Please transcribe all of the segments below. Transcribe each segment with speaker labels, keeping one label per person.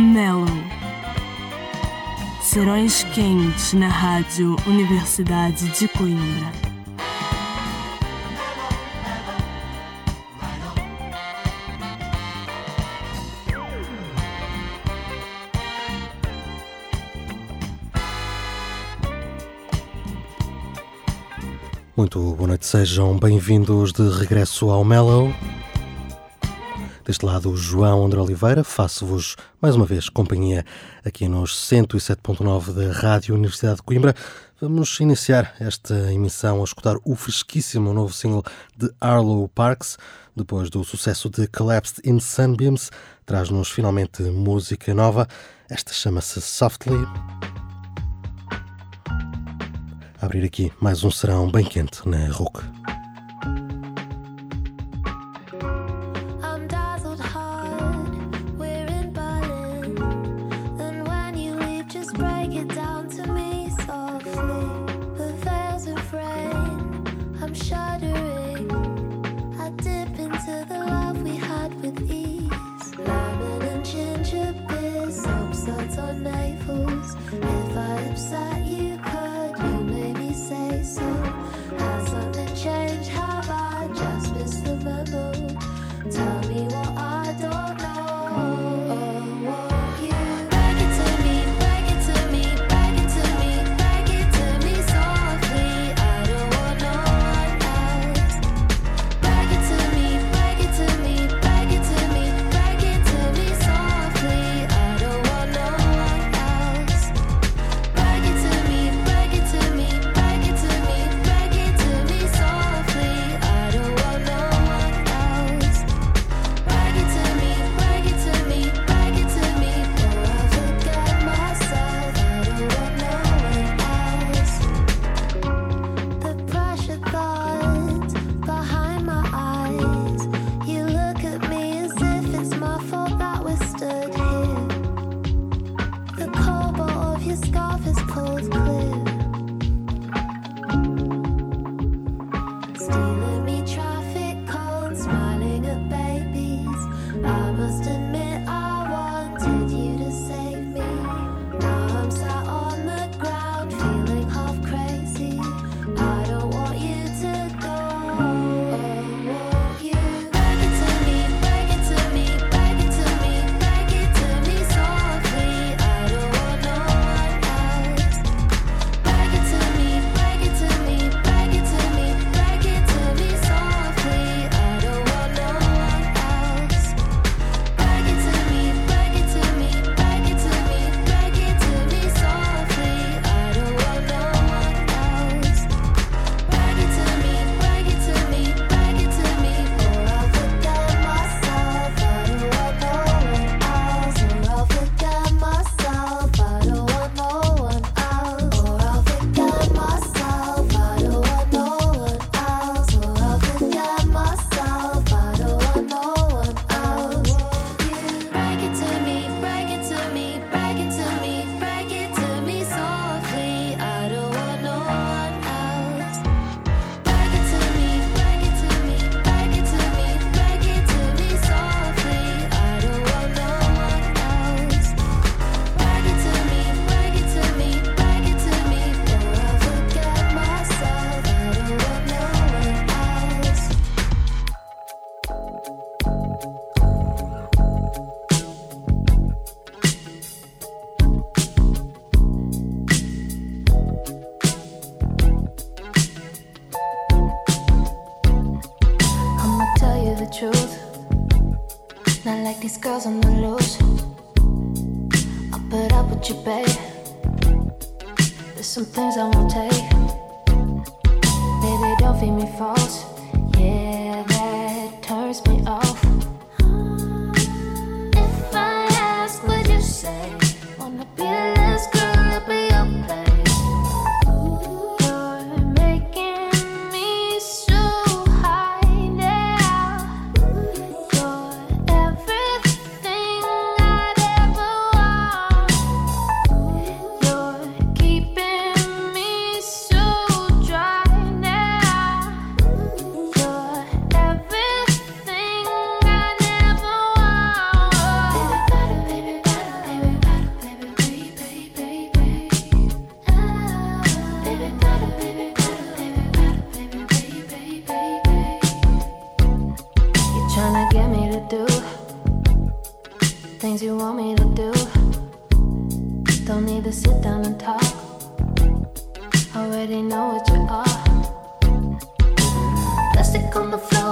Speaker 1: Mellow. Serões quentes na Rádio Universidade de Coimbra.
Speaker 2: Muito boa noite, sejam bem-vindos de regresso ao Mellow. Deste lado, João André Oliveira, faço-vos mais uma vez companhia aqui nos 107.9 da Rádio Universidade de Coimbra. Vamos iniciar esta emissão a escutar o fresquíssimo novo single de Arlo Parks. Depois do sucesso de Collapsed in Sunbeams, traz-nos finalmente música nova. Esta chama-se Softly. Abrir aqui mais um serão bem quente na RUC. Already know what you are. Plastic on the floor,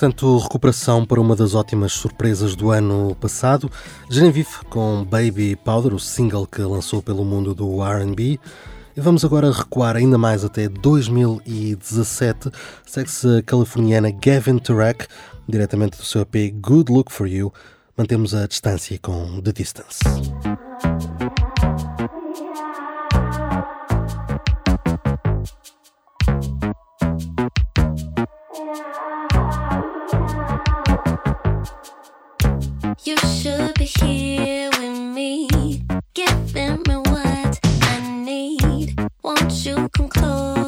Speaker 3: Portanto, recuperação para uma das ótimas surpresas do ano passado. Genevieve com Baby Powder, o single que lançou pelo mundo do RB. E vamos agora recuar ainda mais até 2017. Segue-se a californiana Gavin Turek, diretamente do seu EP Good Look for You. Mantemos a distância com The Distance.
Speaker 4: Yeah. You should be here with me, giving me what I need. Won't you come close?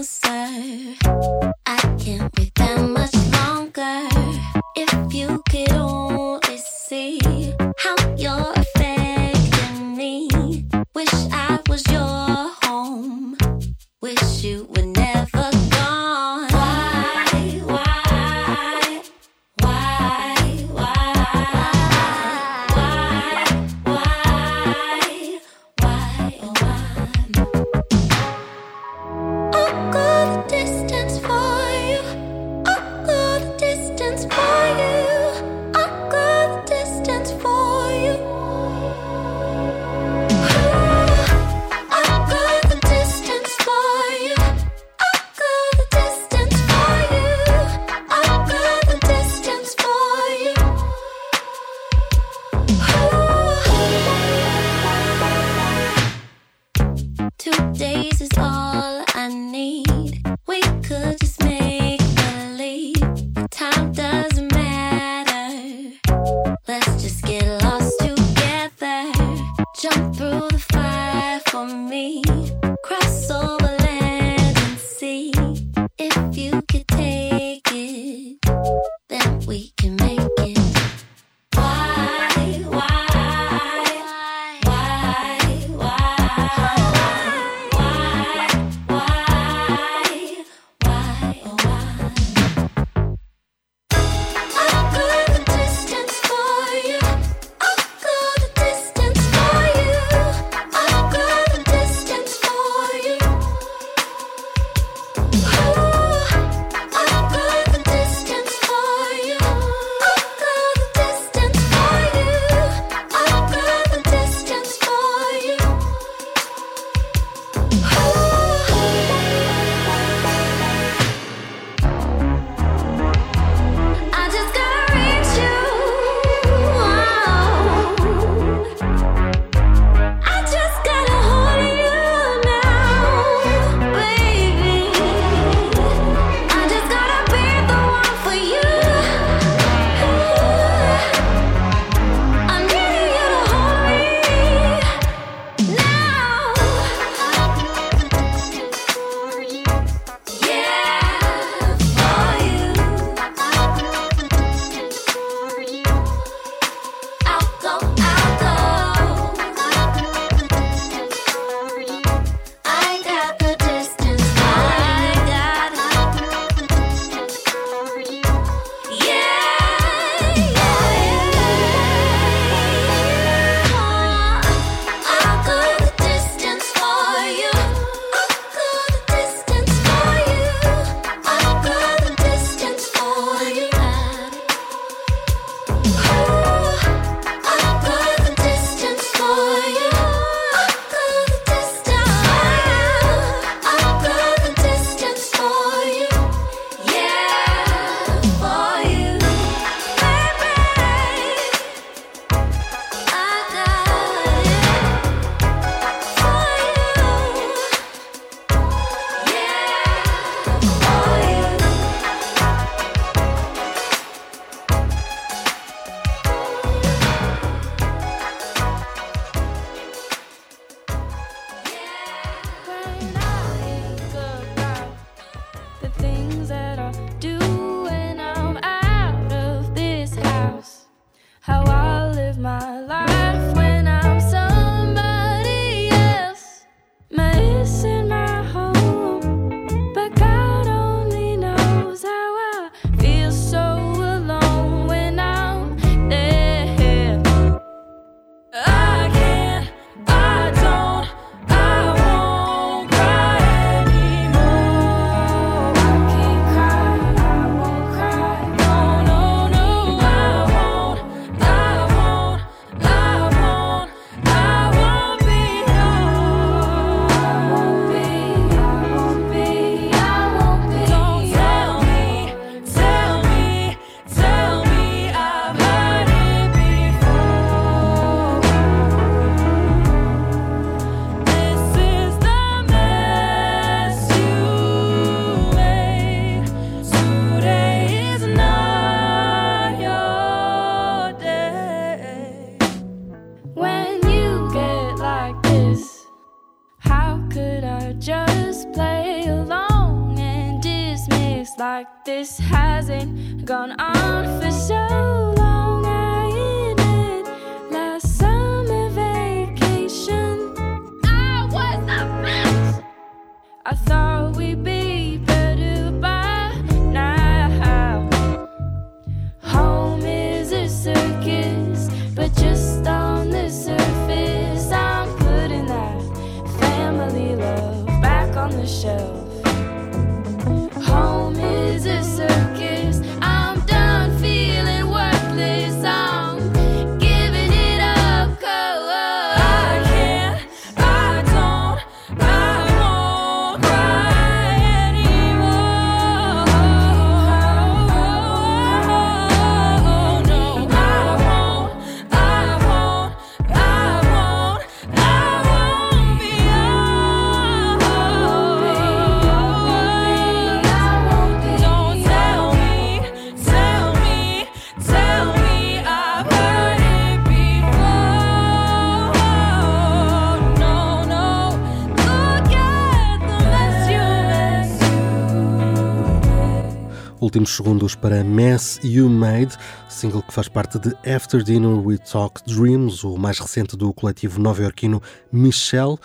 Speaker 3: Últimos segundos para Mess You Made, single que faz parte de After Dinner We Talk Dreams, o mais recente do coletivo nova-iorquino Michelle.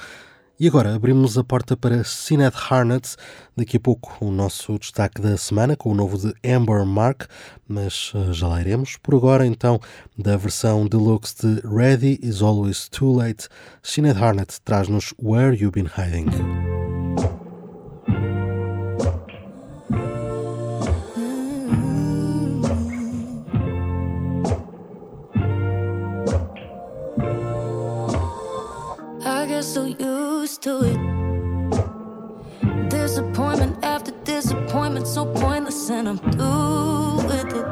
Speaker 3: E agora abrimos a porta para Sinead Harnett. Daqui a pouco o nosso destaque da semana com o novo de Amber Mark, mas eh, já lá iremos. Por agora, então, da versão deluxe de Ready is Always Too Late, Sinead Harnett traz-nos Where You Been Hiding.
Speaker 4: So used to it. Disappointment after disappointment, so pointless, and I'm through with it.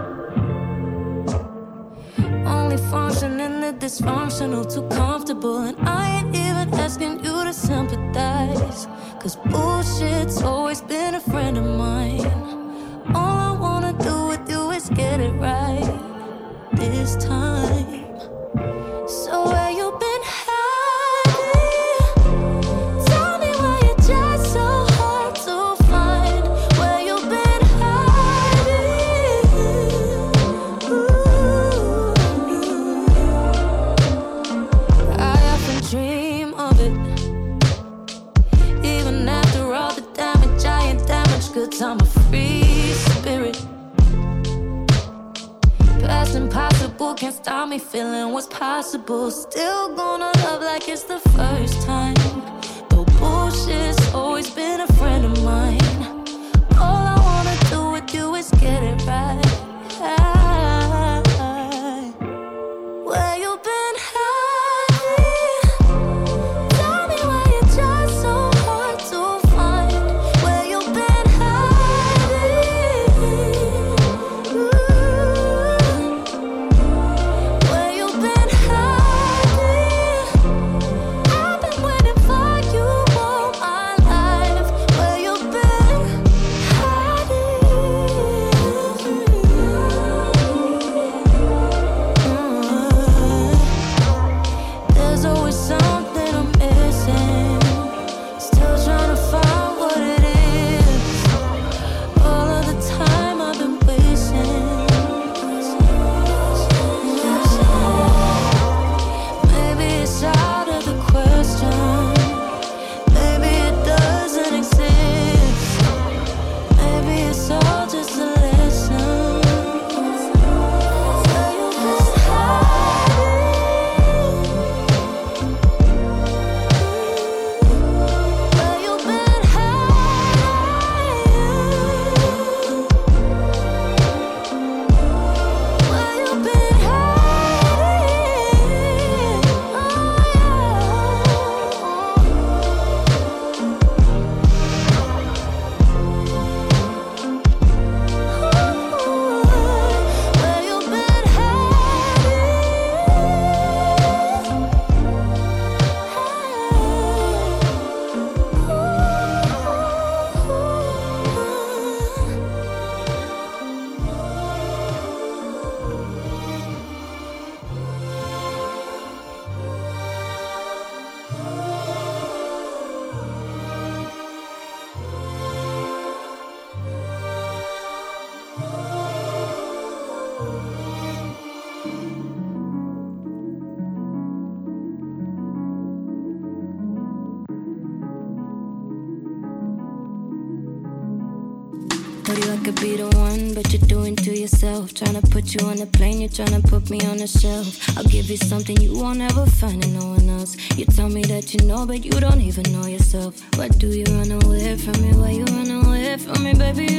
Speaker 4: Only function in the dysfunctional, too comfortable, and I ain't even asking you to sympathize. Cause bullshit's always been a friend of mine. All I wanna do with you is get it right this time. Stop me feeling what's possible. Still gonna love like it's the first time. Though bullshit's always been a friend of mine. Trying to put me on a shelf. I'll give you something you won't ever find in no one else. You tell me that you know, but you don't even know yourself. Why do you run away from me? Why you run away from me, baby?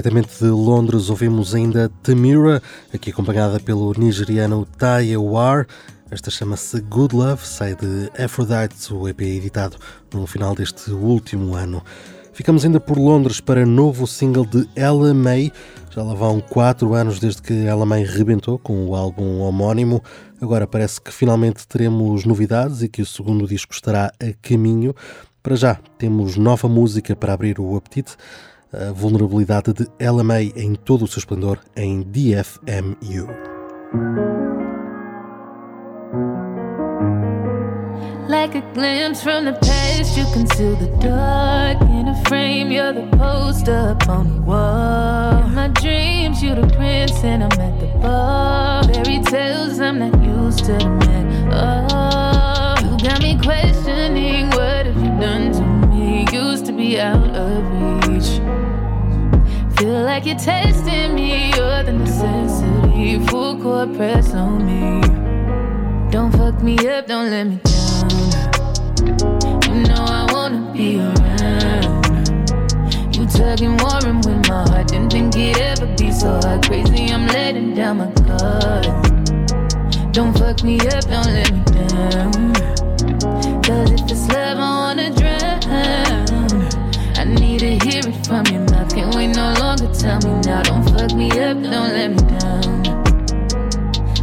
Speaker 3: Diretamente de Londres ouvimos ainda Tamira, aqui acompanhada pelo nigeriano Taya War. Esta chama-se Good Love, sai de Aphrodite, o EP editado no final deste último ano. Ficamos ainda por Londres para novo single de Ella May. Já lá vão 4 anos desde que Ella May rebentou com o álbum homónimo. Agora parece que finalmente teremos novidades e que o segundo disco estará a caminho. Para já, temos nova música para abrir o apetite a vulnerabilidade de Ella May em todo o seu esplendor em DFMU.
Speaker 5: Like a glimpse from the past, you conceal the dark in a frame. You're the poster up on the wall. In my dreams, you the prince, and I'm at the bar. Fairy tales, I'm not used to the man. Oh, you got me questioning what have you done to me? Used to be out of reach. Feel like you're testing me, you're the necessity. Full court press on me. Don't fuck me up, don't let me down. You know I wanna be around. You tugging warm with my heart. Didn't think it'd ever be so hard. Crazy, I'm letting down my guard. Don't fuck me up, don't let me down. Cause if it's love, I from your mouth. Can't wait no longer. Tell me now. Don't fuck me up, don't let me down.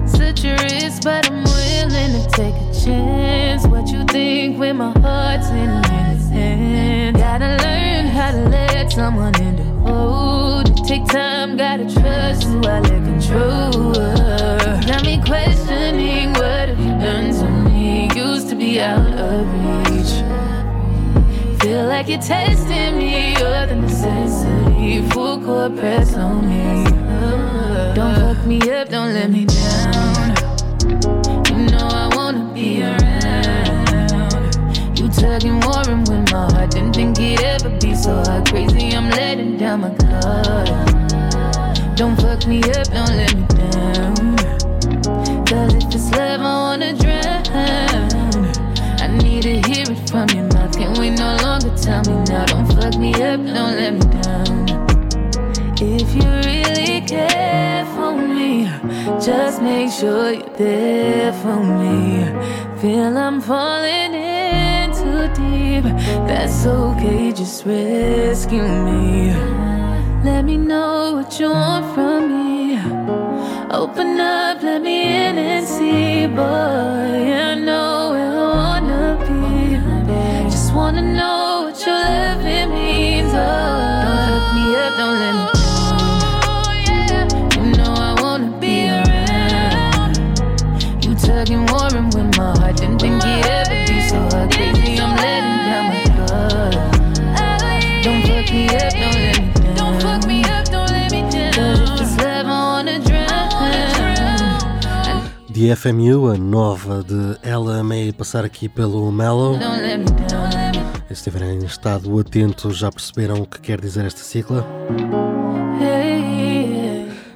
Speaker 5: Such a risk, but I'm willing to take a chance. What you think when my heart's in his hand? Gotta learn how to let someone in to hold. It take time, gotta trust who I let control. Got me questioning what have you done to me? Used to be out of reach. Like you're testing me, you're the necessity. Full court press on me. Don't fuck me up, don't let me down. You know I wanna be around. You tugging warm with my heart. Didn't think it'd ever be so. Crazy, I'm letting down my guard. Don't fuck me up, don't let me down. Cause if it's love, Just make sure you're there for me. Feel I'm falling in too deep. That's okay, just rescue me. Let me know what you want from me. Open up, let me in and see, boy. I know where I wanna be. Just wanna
Speaker 3: The FMU, a nova de Ella May passar aqui pelo Mellow. Se estiverem em estado atento, já perceberam o que quer dizer esta sigla.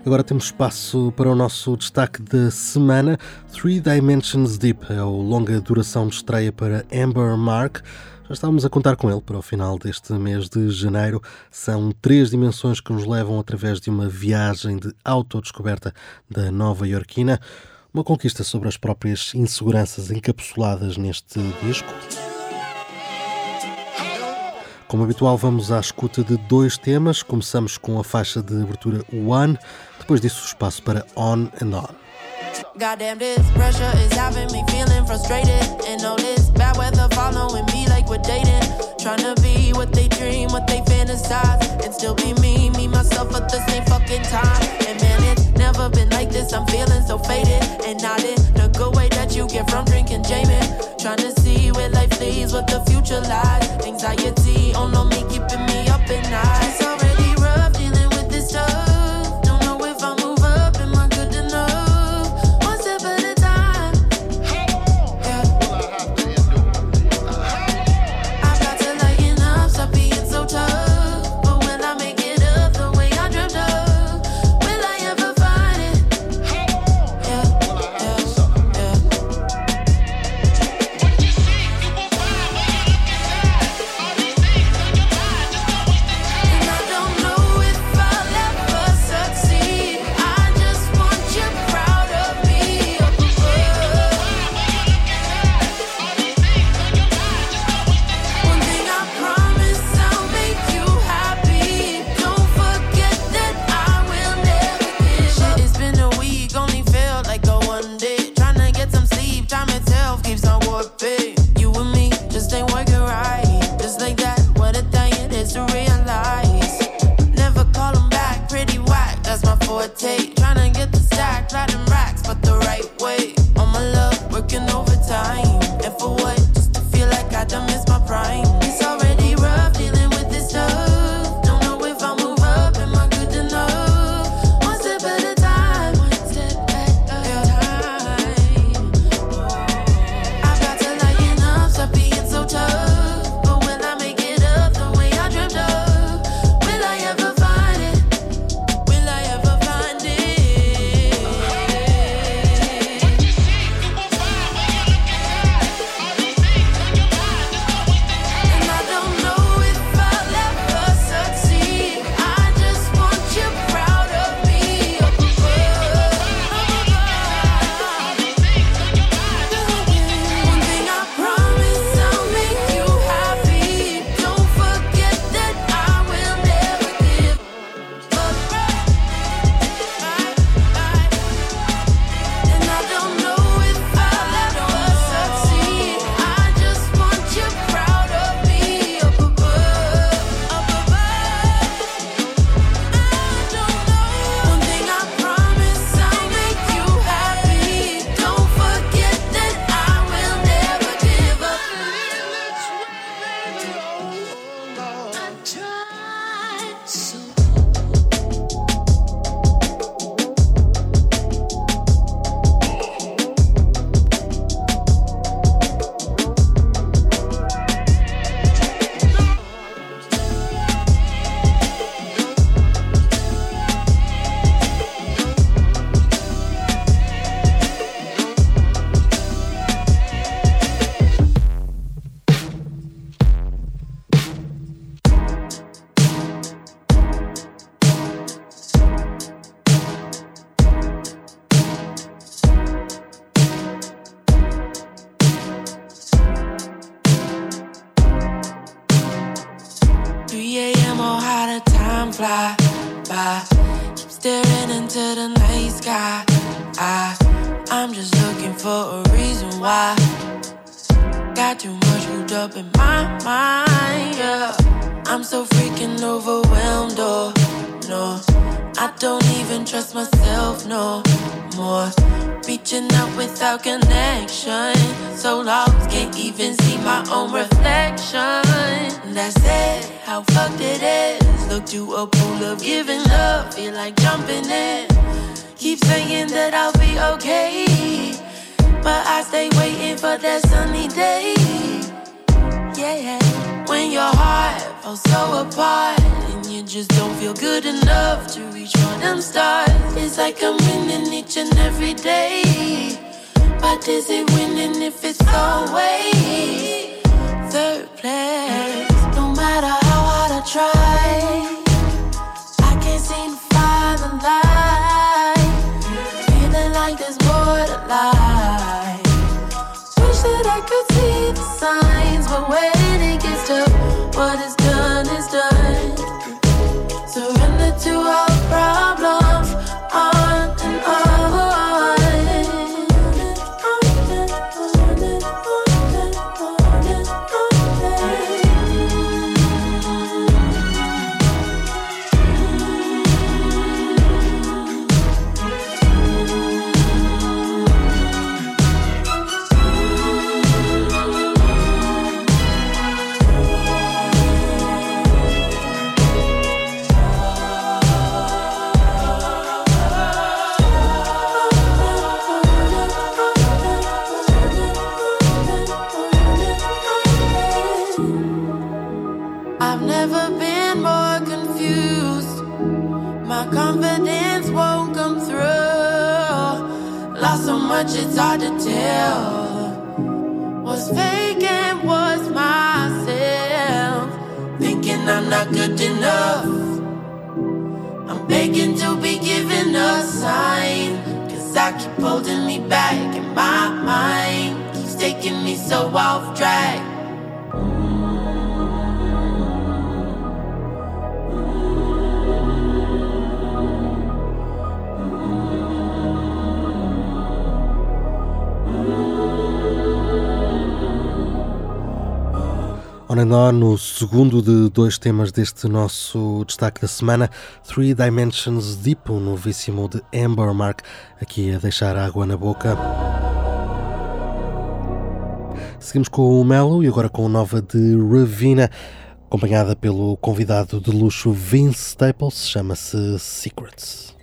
Speaker 3: Agora temos espaço para o nosso destaque da semana. Three Dimensions Deep é o longa duração de estreia para Amber Mark. Já estávamos a contar com ele para o final deste mês de janeiro. São três dimensões que nos levam através de uma viagem de autodescoberta da nova iorquina. Uma conquista sobre as próprias inseguranças encapsuladas neste disco. Como habitual, vamos à escuta de dois temas. Começamos com a faixa de abertura One, depois disso, espaço para On and On.
Speaker 6: Goddamn, this pressure is having me feeling frustrated. And all this bad weather following me like we're dating. Trying to be what they dream, what they fantasize. And still be me, me, myself at the same fucking time. And man, it's never been like this. I'm feeling so faded. And not in the good way that you get from drinking Jamie. Trying to see where life leads, what the future lies. Anxiety on me, keeping me up at night. It's already rough dealing with this stuff. Try, holding me back in my mind. Keeps taking me so off track.
Speaker 3: On and On, o segundo de dois temas deste nosso destaque da semana, Three Dimensions Deep, um novíssimo de Amber Mark, aqui a deixar água na boca. Seguimos com o Melo e agora com a nova de Ravina, acompanhada pelo convidado de luxo Vince Staples, chama-se Secrets.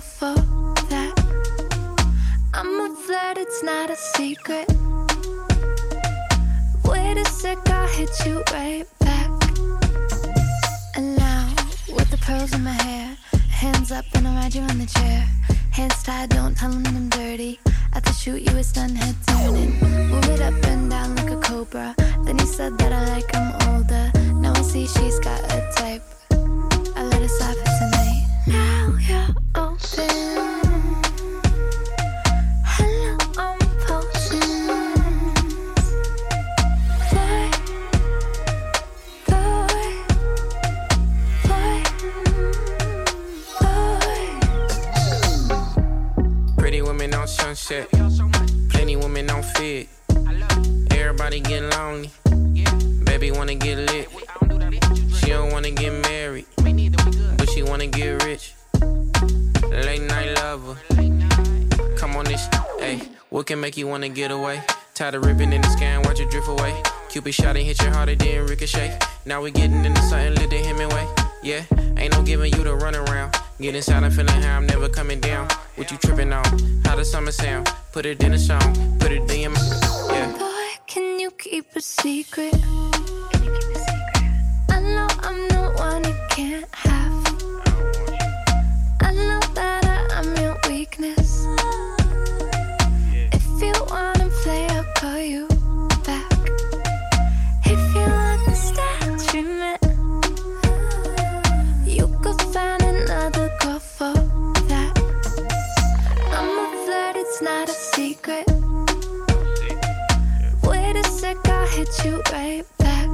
Speaker 2: For that. I'm a flirt, it's not a secret. Wait a sec, I'll hit you right back. And now, with the pearls in my hair, hands up and I'll ride you on the chair. Hands tied, don't tell them I'm dirty. Shoot, you head. Move it up and down like a cobra. Then you said that I like older. Now I see she's got a type. I let it slide for tonight.
Speaker 7: Everybody get lonely, baby wanna get lit. She don't wanna get married, wanna get rich. Late night lover. Come on this, hey. What can make you wanna get away? Tie the ribbon in the sky and watch it drift away. Cupid shot and hit your heart, it didn't ricochet. Now we getting into something lit the Hemingway. Yeah, ain't no giving you the runaround. Get inside, I'm feeling how I'm never coming down. What you tripping on? How the summer sound? Put it in a song, put it in my. Yeah.
Speaker 2: Boy, a? Can you keep a secret? I know I'm the one you can't have. weakness. Yeah. If you wanna play, I'll call you back. If you understand treatment, you could find another girl for that. I'm a flirt, it's not a secret. Wait a sec, I'll hit you right back.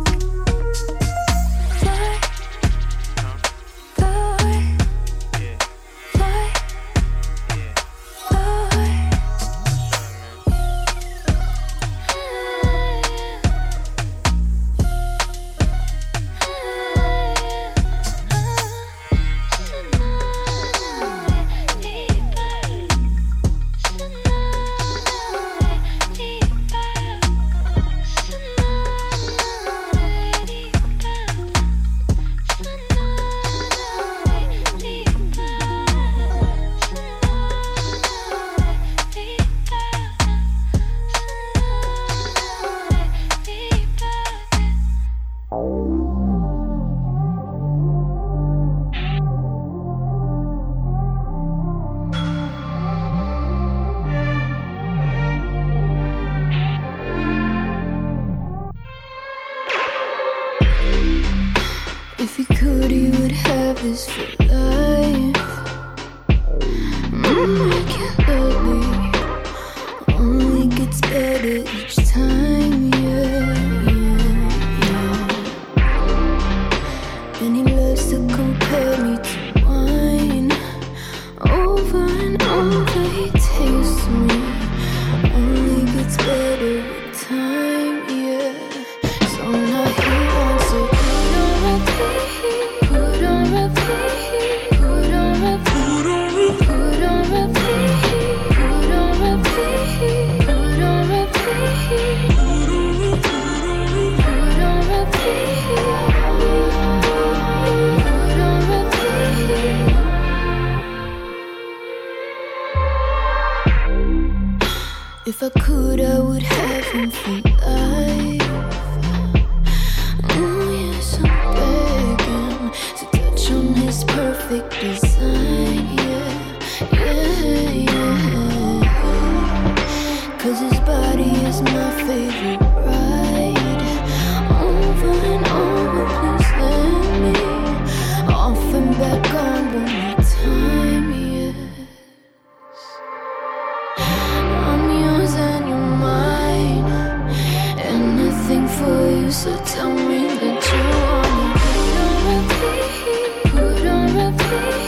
Speaker 2: of.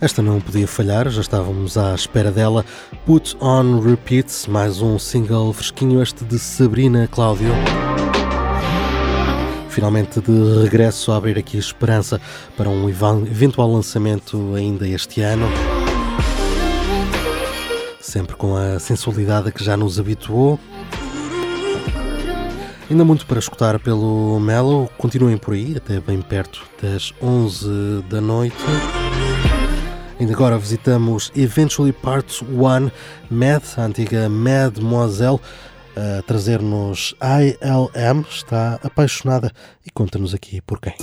Speaker 3: Esta não podia falhar, já estávamos à espera dela. Put On Repeats, mais um single fresquinho, este de Sabrina Cláudio. Finalmente de regresso a abrir aqui esperança para um eventual lançamento ainda este ano. Sempre com a sensualidade que já nos habituou. Ainda muito para escutar pelo Melo, continuem por aí, até bem perto das 11 da noite. Ainda agora visitamos Eventually Part 1, MAD, a antiga Mademoiselle, a trazer-nos ILM, está apaixonada e conta-nos aqui por quem.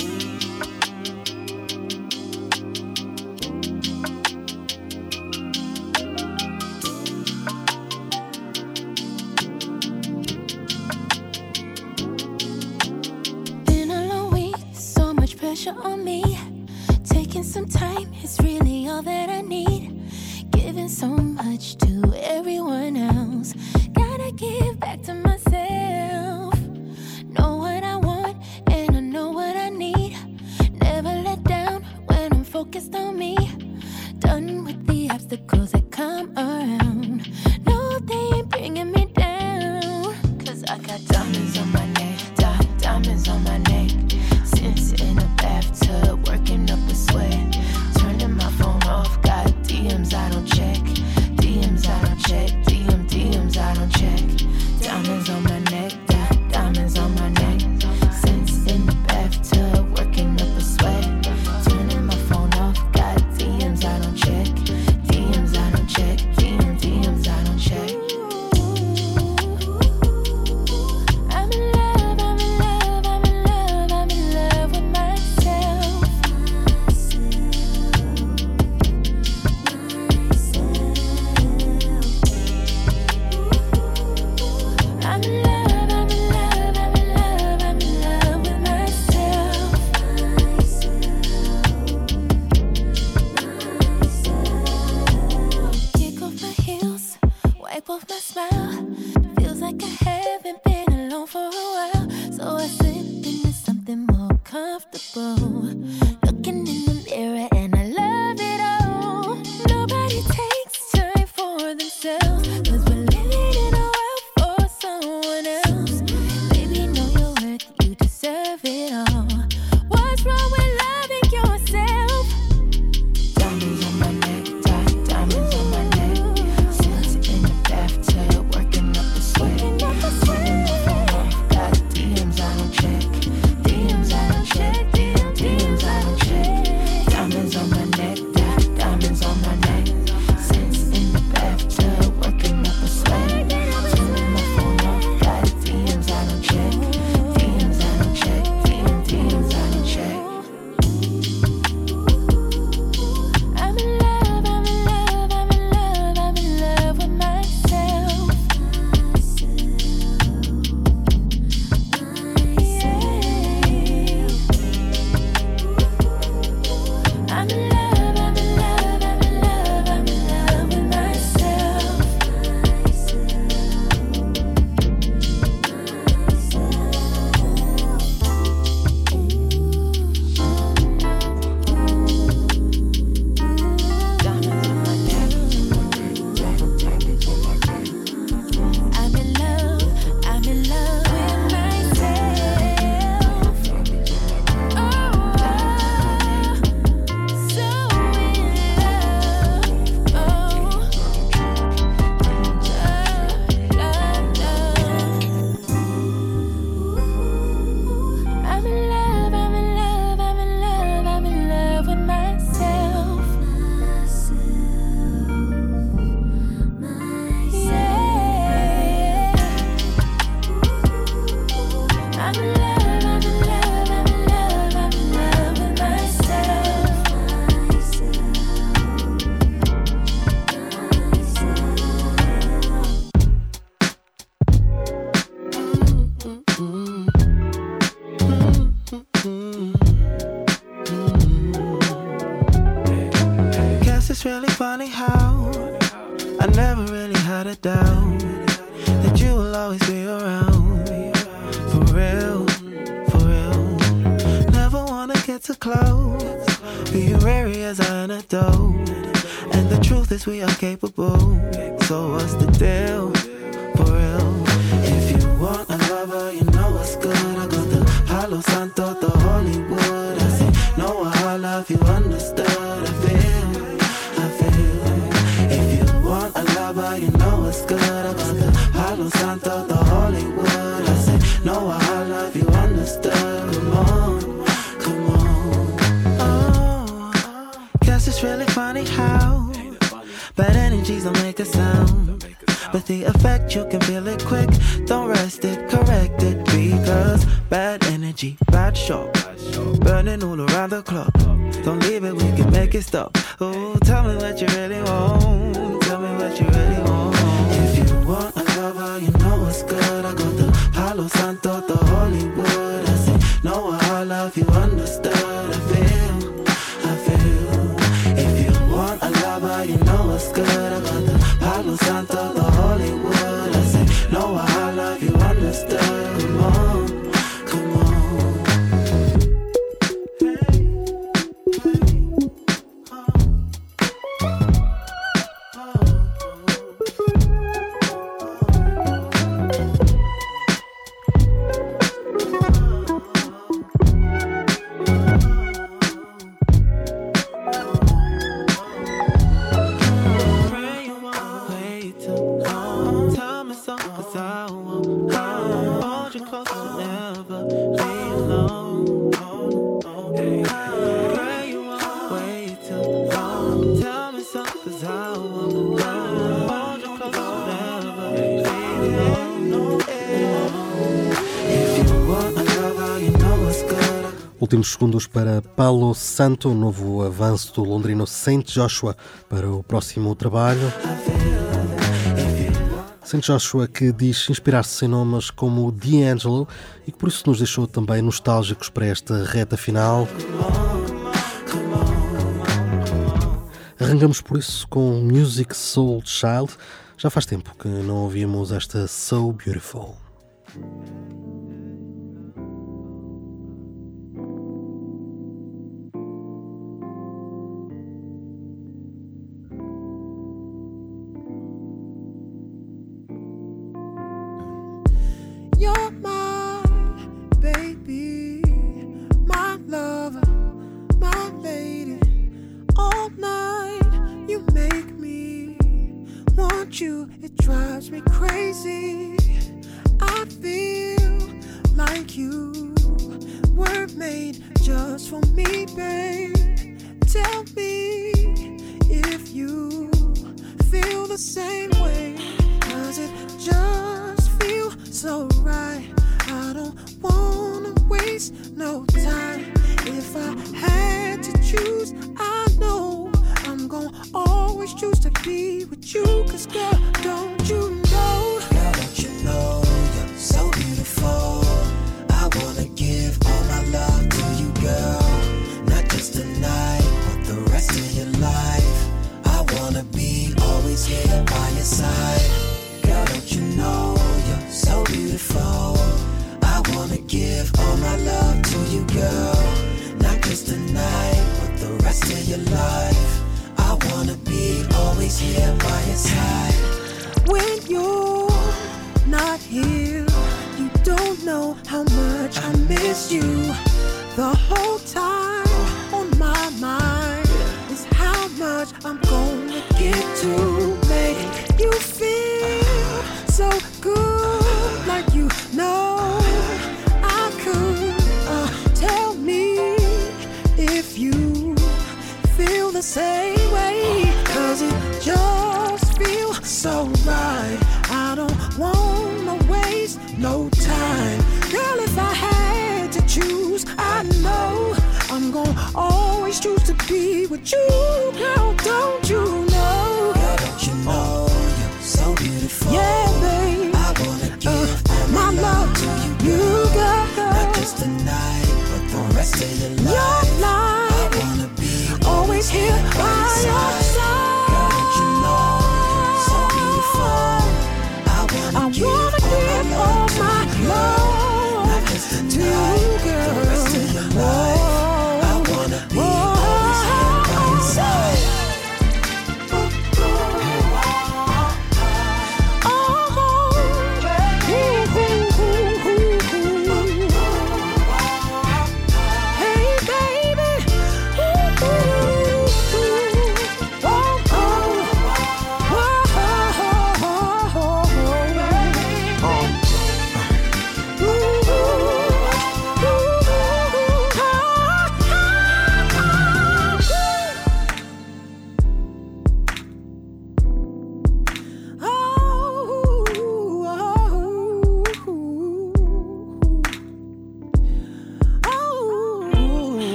Speaker 5: focused on me. Done with the obstacles that come around. No, they ain't bringing me down. Cause I got diamonds on my neck, diamonds on my neck. Since in a bathtub.
Speaker 8: that you will always be around. For real, for real. Never wanna get too close. Be wary as an antidote. And the truth is, we are capable. So, what's the deal? For real. If you want a lover, you know what's good. I got the Palo Santo, the Hollywood. the effect, you can feel it quick. Don't rest it, correct it, because bad energy, bad shock, burning all around the clock. Don't leave it, we can make it stop. Ooh.
Speaker 9: Últimos segundos para Palo Santo, novo avanço do londrino Saint Joshua para o próximo trabalho. Saint Joshua que diz inspirar-se em nomes como D'Angelo e que por isso nos deixou também nostálgicos para esta reta final. Arrancamos por isso com Music Soul Child. Já faz tempo que não ouvimos esta So Beautiful.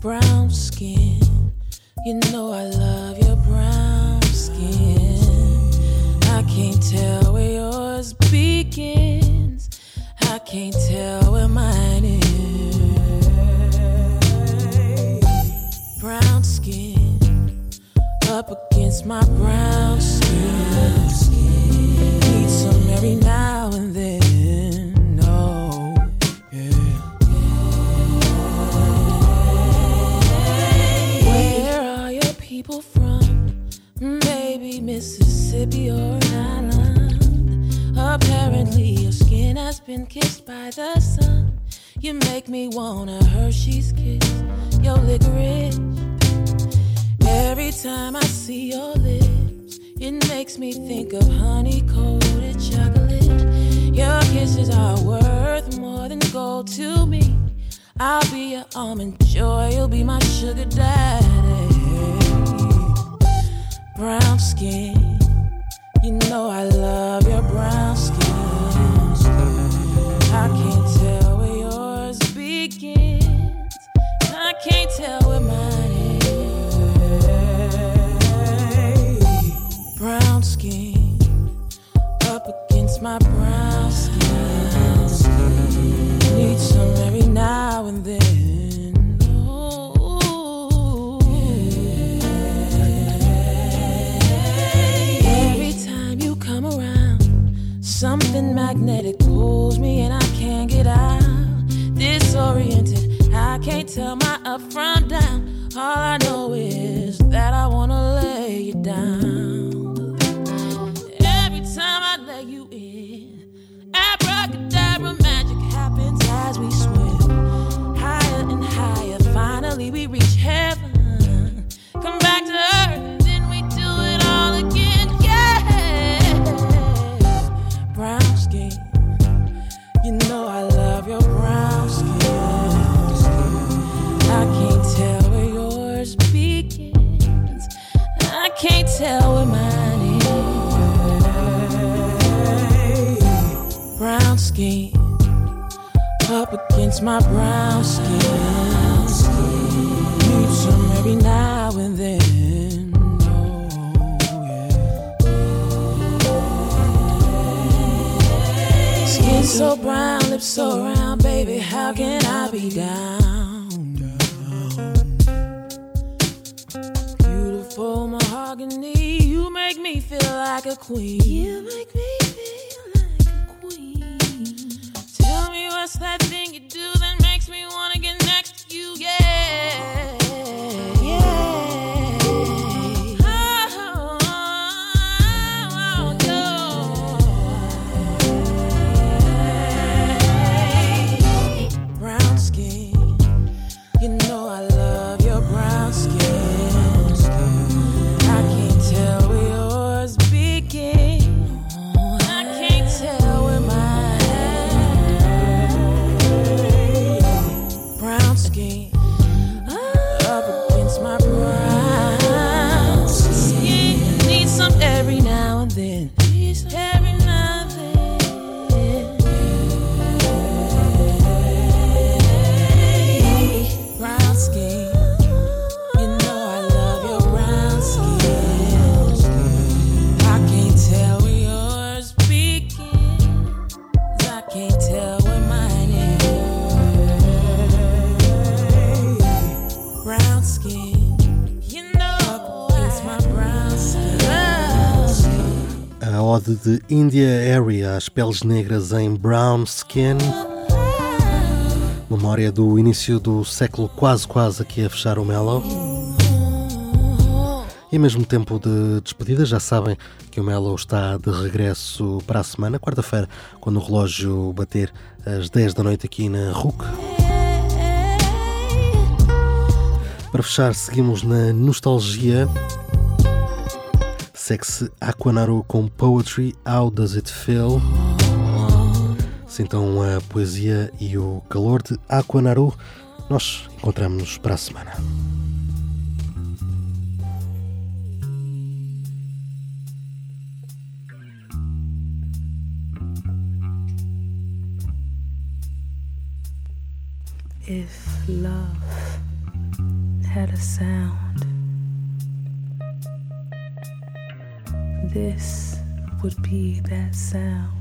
Speaker 6: Brown skin. You know I love something magnetic pulls me and I can't get out. Disoriented, I can't tell my up from down. All I know is that I wanna lay you down. Against my brown skin. Need some every now and then. Oh, yeah. Skin so brown, lips so round, baby. How can I be down? Beautiful mahogany, you make me feel like a queen. You make me feel like a queen. Tell me what's that thing you makes me wanna get next to you? Yeah, yeah.
Speaker 3: De India Area às peles negras em brown skin. Memória do início do século quase quase aqui a fechar o Mellow. E ao mesmo tempo de despedida, já sabem que o Mellow está de regresso para a semana, quarta-feira, quando o relógio bater às 10 da noite aqui na RUC. Para fechar, seguimos na nostalgia. Segue-se Aquanaru com Poetry, How Does It Feel? Sintam a poesia e o calor de Aquanaru. Nós encontramos-nos para a semana.
Speaker 1: If love
Speaker 10: had a sound, this would be that sound.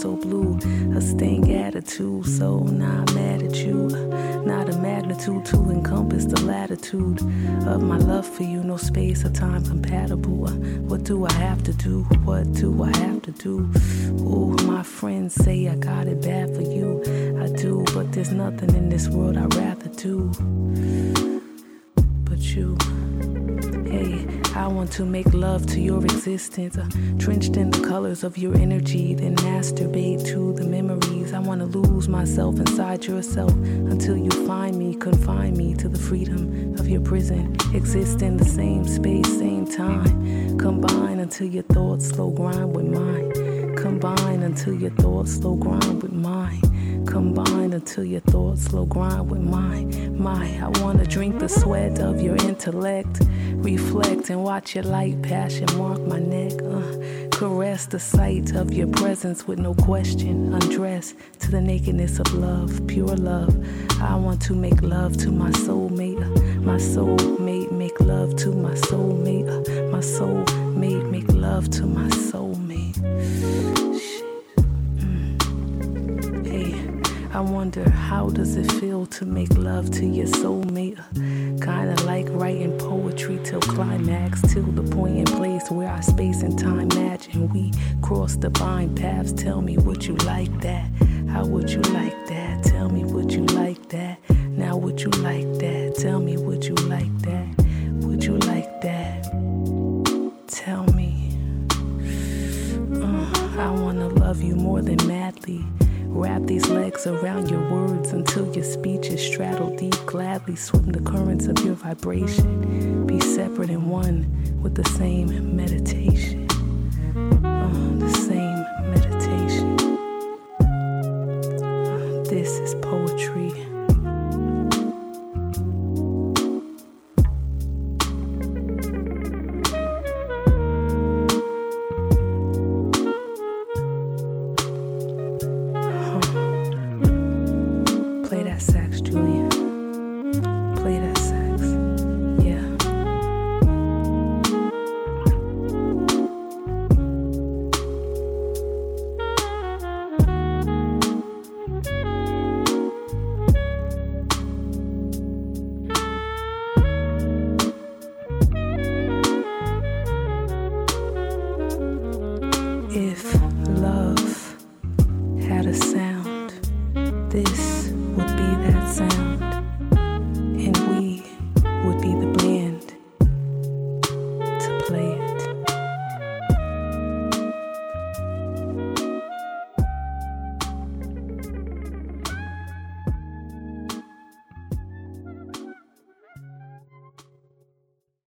Speaker 10: So blue, a stank attitude, so not mad at you. Not a magnitude to encompass the latitude of my love for you, no space or time compatible. Uh, what do I have to do? What do I have to do? Oh, my friends say I got it bad for you. I do, but there's nothing in this world I'd rather do. But you. I want to make love to your existence, uh, drenched in the colors of your energy, then masturbate to the memories. I want to lose myself inside yourself until you find me, confine me to the freedom of your prison. Exist in the same space, same time. Combine until your thoughts slow grind with mine. Combine until your thoughts slow grind with mine. Combine until your thoughts slow grind with mine. My, I wanna drink the sweat of your intellect. Reflect and watch your light passion mark my neck. Uh, caress the sight of your presence with no question. Undress to the nakedness of love, pure love. I want to make love to my soulmate. Uh, my soulmate, make love to my soulmate. Uh, my soulmate, make love to my soulmate. I wonder how does it feel to make love to your soulmate? Uh, kinda like writing poetry till climax, till the point and place where our space and time match and we cross bind paths. Tell me would you like that? How would you like that? Tell me would you like that? Now would you like that? Tell me swim the currents of your vibration. Be separate and one with the same meditation.